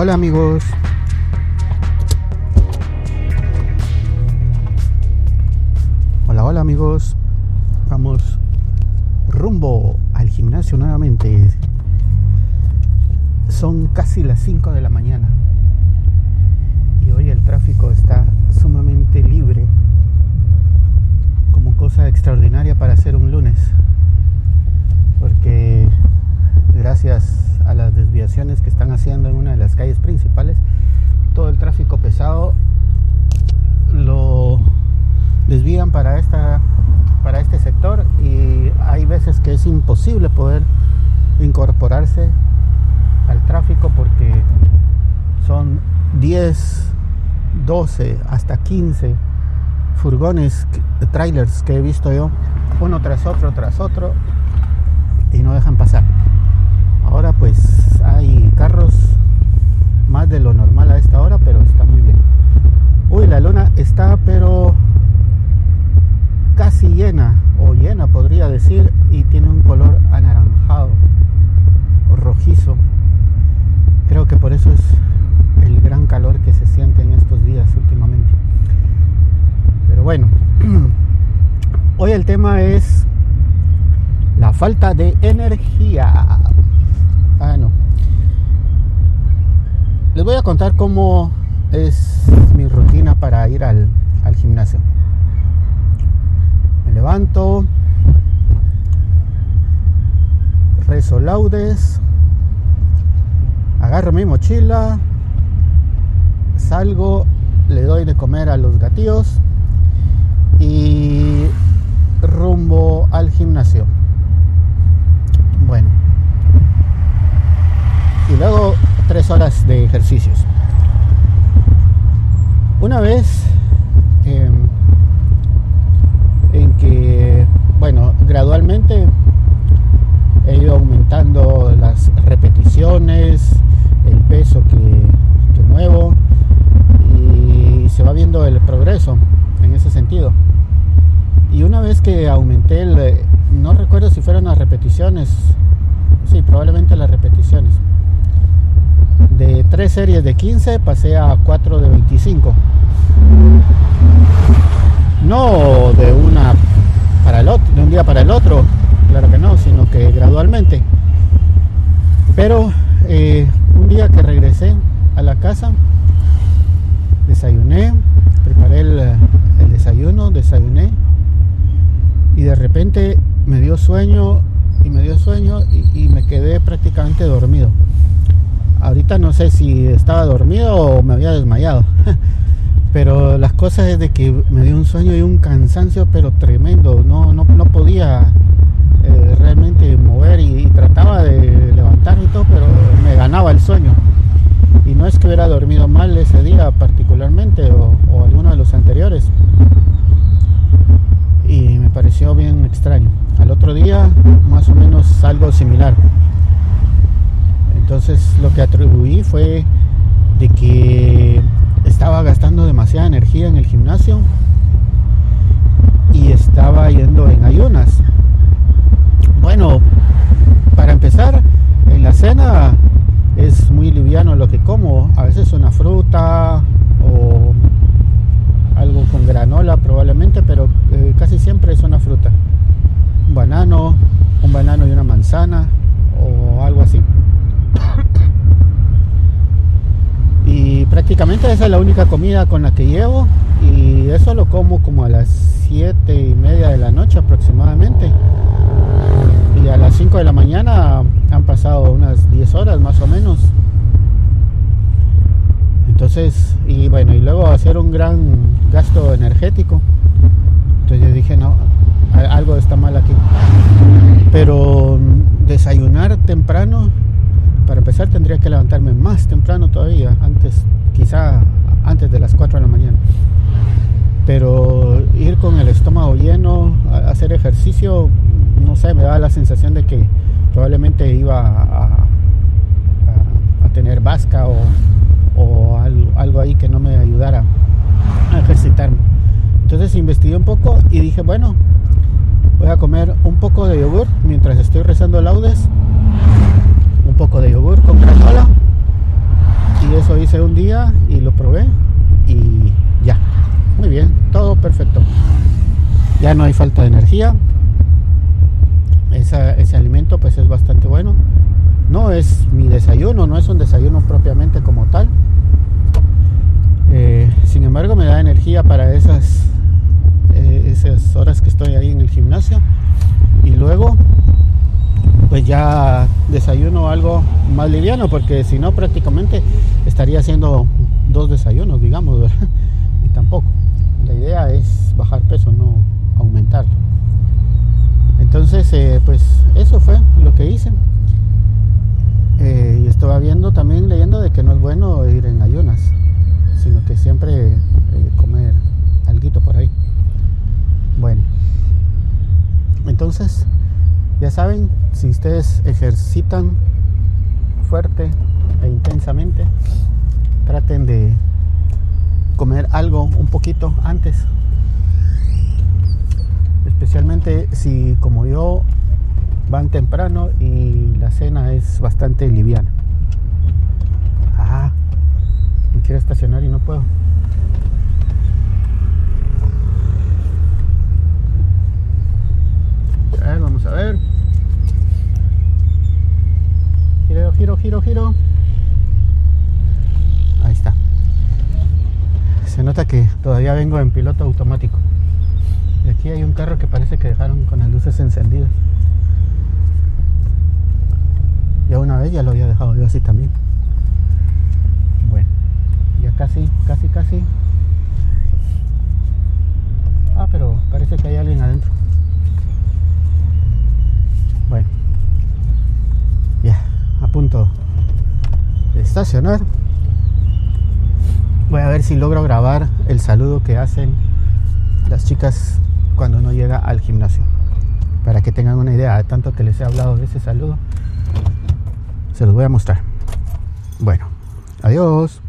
hola amigos. Hola, hola amigos. Vamos rumbo al gimnasio nuevamente. Son casi las 5 de la mañana. Y hoy el tráfico está sumamente libre. Como cosa extraordinaria para hacer un lunes. Porque gracias desviaciones que están haciendo en una de las calles principales, todo el tráfico pesado lo desvían para esta para este sector y hay veces que es imposible poder incorporarse al tráfico porque son 10, 12, hasta 15 furgones, trailers que he visto yo, uno tras otro, tras otro, y no dejan pasar. Ahora pues hay carros más de lo normal a esta hora, pero está muy bien. Uy, está pero casi llena, o llena podría decir, y tiene un color anaranjado, o rojizo. Creo que por eso es el gran calor que se siente en estos días últimamente. Pero bueno, hoy el tema es la falta de energía. Ah. Les voy a contar cómo es rutina para ir al, al gimnasio. Me levanto, rezo laudes, agarro mi mochila, salgo, le doy de comer a los gatillos y rumbo al gimnasio. Bueno, y luego tres horas de ejercicios. Una vez eh, en que, bueno, gradualmente he ido aumentando las repeticiones, el peso que, que muevo y se va viendo el progreso en ese sentido. Y una vez que aumenté el, no recuerdo si fueron las repeticiones, sí, probablemente las repeticiones de tres series de 15 pasé a 4 de 25. No de una para el otro, de un día para el otro, claro que no, sino que gradualmente. Pero eh, un día que regresé a la casa, desayuné, preparé el, el desayuno, desayuné y de repente me dio sueño y me dio sueño y, y me quedé prácticamente dormido. Ahorita no sé si estaba dormido o me había desmayado. Pero las cosas es de que me dio un sueño y un cansancio, pero tremendo. No, no, no podía eh, realmente mover y, trataba de levantar y todo, pero me ganaba el sueño. Y no es que hubiera dormido mal ese día particularmente o alguno de los anteriores. Y me pareció bien extraño. Al otro día más o menos algo similar. Entonces lo que atribuí fue de que estaba gastando demasiada energía en el gimnasio y estaba yendo en ayunas. Bueno, para empezar, en la cena es muy liviano lo que como. A veces una fruta o algo con granola probablemente, pero eh, casi siempre es una fruta. Un banano, un banano y una manzana o algo así. Y prácticamente esa es la única comida con la que llevo y eso lo como como a las 7 y media de la noche aproximadamente. Y a las 5 de la mañana han pasado unas 10 horas más o menos. Entonces, y bueno, y luego hacer un gran gasto energético. Entonces yo dije, no, algo está mal aquí. Pero desayunar temprano para empezar tendría que levantarme más temprano todavía, antes, quizá antes de las 4 de la mañana. Pero ir con el estómago lleno, hacer ejercicio, no sé, me da la sensación de que probablemente iba a, a, a tener vasca o, o algo, algo, ahí que no me ayudara a ejercitarme. Entonces investigué un poco y dije, bueno, voy a comer un poco de yogur mientras estoy rezando laudes un poco de yogur con granola Y eso hice un día y lo probé y ya. Muy bien, todo perfecto. Ya no hay falta de energía. ese alimento pues es bastante bueno. No es mi desayuno, no es un desayuno propiamente como tal. Eh, sin embargo me da energía para esas, eh, esas horas que estoy ahí en el gimnasio. Y luego pues ya desayuno algo más liviano porque si no prácticamente estaría haciendo dos desayunos, digamos, Y tampoco. La idea es bajar peso, no aumentarlo. Entonces, eh, pues eso fue lo que hice. Eh, y estaba viendo también, leyendo de que no es bueno ir en ayunas, sino que siempre eh, comer algo por ahí. Bueno, entonces ya saben, si ustedes ejercitan fuerte e intensamente, traten de comer algo un poquito antes. Especialmente si como yo van temprano y la cena es bastante liviana. Ah, me quiero estacionar y no puedo. A ver, vamos a ver. Giro, giro, giro. Ahí está. Se nota que todavía vengo en piloto automático. Y aquí hay un carro que parece que dejaron con las luces encendidas. Ya una vez ya lo había dejado yo así también. Bueno, ya casi, casi, casi. Ah, pero parece que hay alguien adentro. Bueno, ya, a punto de Voy a ver si logro grabar el saludo que hacen las chicas cuando uno llega al gimnasio. Para que tengan una idea de tanto que les he hablado de ese saludo. Se los voy a mostrar. Bueno, adiós.